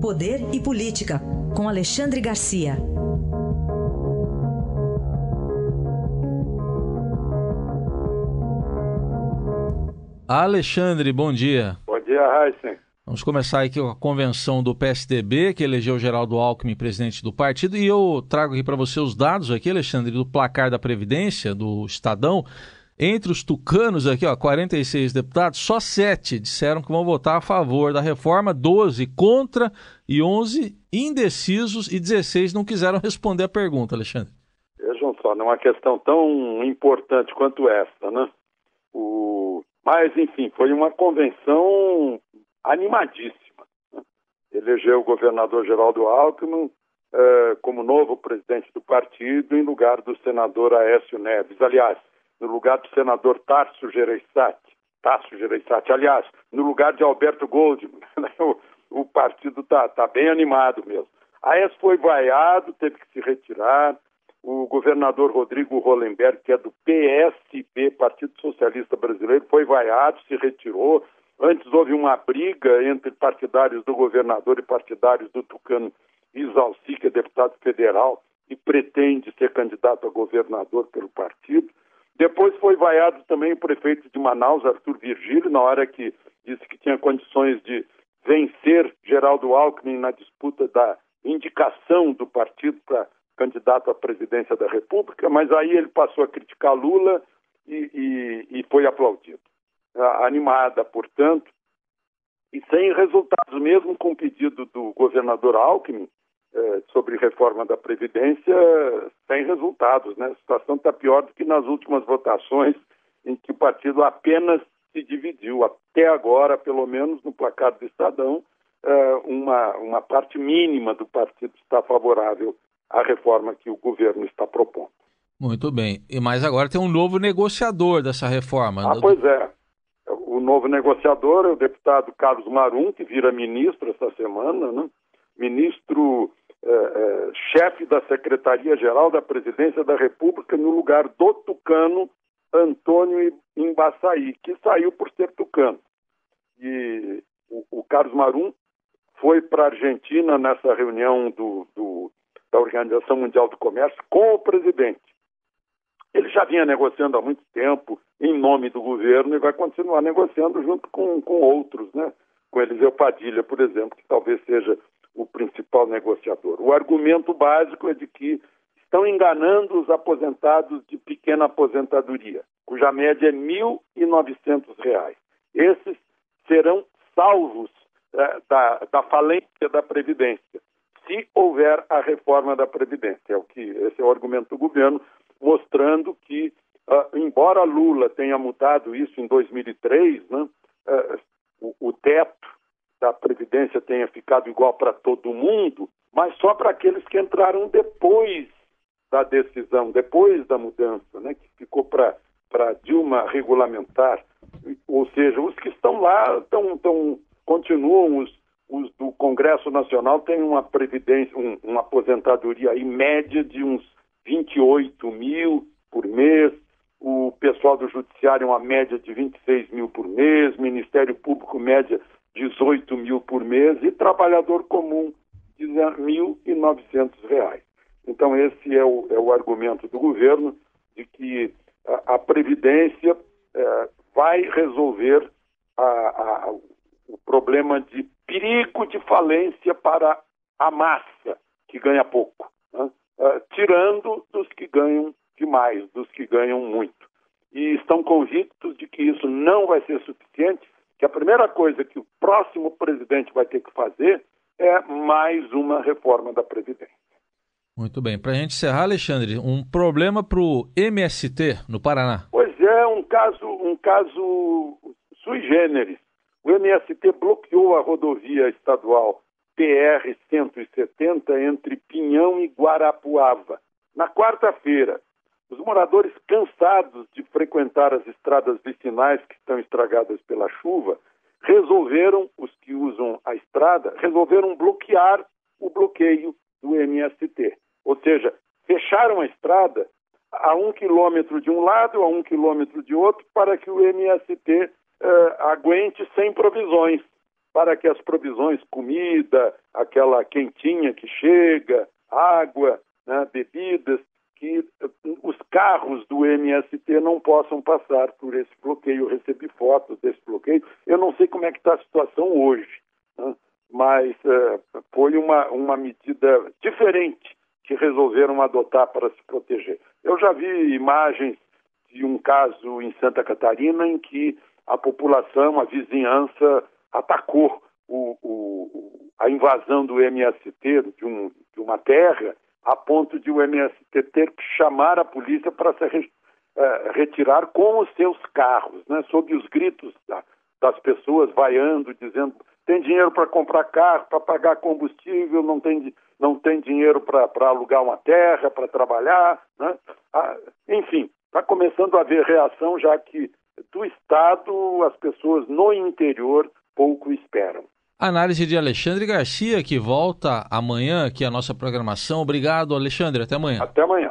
Poder e Política, com Alexandre Garcia. Alexandre, bom dia. Bom dia, Raíssen. Vamos começar aqui com a convenção do PSDB, que elegeu Geraldo Alckmin presidente do partido, e eu trago aqui para você os dados aqui, Alexandre, do placar da Previdência, do Estadão. Entre os tucanos aqui, ó, 46 deputados, só 7 disseram que vão votar a favor da reforma, 12 contra e 11 indecisos e 16 não quiseram responder a pergunta, Alexandre. Vejam só, não é uma questão tão importante quanto essa, né? O... Mas, enfim, foi uma convenção animadíssima. Né? Elegeu o governador Geraldo Alckmin eh, como novo presidente do partido em lugar do senador Aécio Neves. Aliás, no lugar do senador Tarso Gereissati. Tarso Gereissati, aliás, no lugar de Alberto Goldman. Né? o, o, partido está tá bem animado mesmo. Aécio foi vaiado, teve que se retirar. O governador Rodrigo Hollenberg, que é do PSB, Partido Socialista Brasileiro, foi vaiado, se retirou. Antes houve uma briga entre partidários do governador e partidários do Tucano Isalci, que é deputado federal e pretende ser candidato a governador pelo partido. Depois foi vaiado também o prefeito de Manaus, Arthur Virgílio, na hora que disse que tinha condições de vencer Geraldo Alckmin na disputa da indicação do partido para candidato à presidência da República, mas aí ele passou a criticar Lula e, e, e foi aplaudido. Animada, portanto, e sem resultados, mesmo com o pedido do governador Alckmin eh, sobre reforma da Previdência, sem resultados. Né? A situação está pior do que nas últimas votações, em que o partido apenas se dividiu. Até agora, pelo menos no placar do Estadão, eh, uma, uma parte mínima do partido está favorável à reforma que o governo está propondo. Muito bem. E mais agora tem um novo negociador dessa reforma. Ah, pois é o novo negociador é o deputado Carlos Marum, que vira ministro essa semana, né? ministro é, é, chefe da Secretaria-Geral da Presidência da República, no lugar do tucano Antônio Embaçaí, que saiu por ser tucano. E o, o Carlos Marum foi para a Argentina nessa reunião do, do, da Organização Mundial do Comércio com o presidente. Ele já vinha negociando há muito tempo em nome do governo e vai continuar negociando junto com, com outros, né? com Eliseu Padilha, por exemplo, que talvez seja o principal negociador. O argumento básico é de que estão enganando os aposentados de pequena aposentadoria, cuja média é R$ 1.900. Esses serão salvos é, da, da falência da Previdência, se houver a reforma da Previdência. É o que, esse é o argumento do governo mostrando que, uh, embora Lula tenha mudado isso em 2003, né, uh, o, o teto da Previdência tenha ficado igual para todo mundo, mas só para aqueles que entraram depois da decisão, depois da mudança, né, que ficou para Dilma regulamentar. Ou seja, os que estão lá estão, estão, continuam, os, os do Congresso Nacional têm uma previdência, um, uma aposentadoria em média de uns 28 mil por mês, o pessoal do Judiciário uma média de 26 mil por mês, Ministério Público média 18 mil por mês e trabalhador comum R$ 1.900. Então esse é o, é o argumento do governo de que a, a Previdência é, vai resolver a, a, o problema de perigo de falência para a massa que ganha pouco. Né? uh, tirando dos que ganham demais, dos que ganham muito. E estão convictos de que isso não vai ser suficiente, que a primeira coisa que o próximo presidente vai ter que fazer é mais uma reforma da Previdência. Muito bem. Para a gente encerrar, Alexandre, um problema para o MST no Paraná. Pois é, um caso, um caso sui generis. O MST bloqueou a rodovia estadual PR-170 entre Pinhão e Guarapuava. Na quarta-feira, os moradores cansados de frequentar as estradas vicinais que estão estragadas pela chuva, resolveram, os que usam a estrada, resolveram bloquear o bloqueio do MST. Ou seja, fecharam a estrada a um quilômetro de um lado, a um quilômetro de outro, para que o MST eh, aguente sem provisões para que as provisões, comida, aquela quentinha que chega, água, né, bebidas, que os carros do MST não possam passar por esse bloqueio. Eu recebi fotos desse bloqueio. Eu não sei como é que está a situação hoje, né? mas uh, foi uma, uma medida diferente que resolveram adotar para se proteger. Eu já vi imagens de um caso em Santa Catarina em que a população, a vizinhança, atacou o, o, a invasão do MST de, um, de uma terra a ponto de o MST ter que chamar a polícia para se re, uh, retirar com os seus carros, né, sob os gritos da, das pessoas vaiando, dizendo tem dinheiro para comprar carro, para pagar combustível, não tem, não tem dinheiro para alugar uma terra, para trabalhar. Né? Ah, enfim, está começando a haver reação, já que do Estado as pessoas no interior pouco esperam. Análise de Alexandre Garcia, que volta amanhã aqui a nossa programação. Obrigado, Alexandre. Até amanhã. Até amanhã.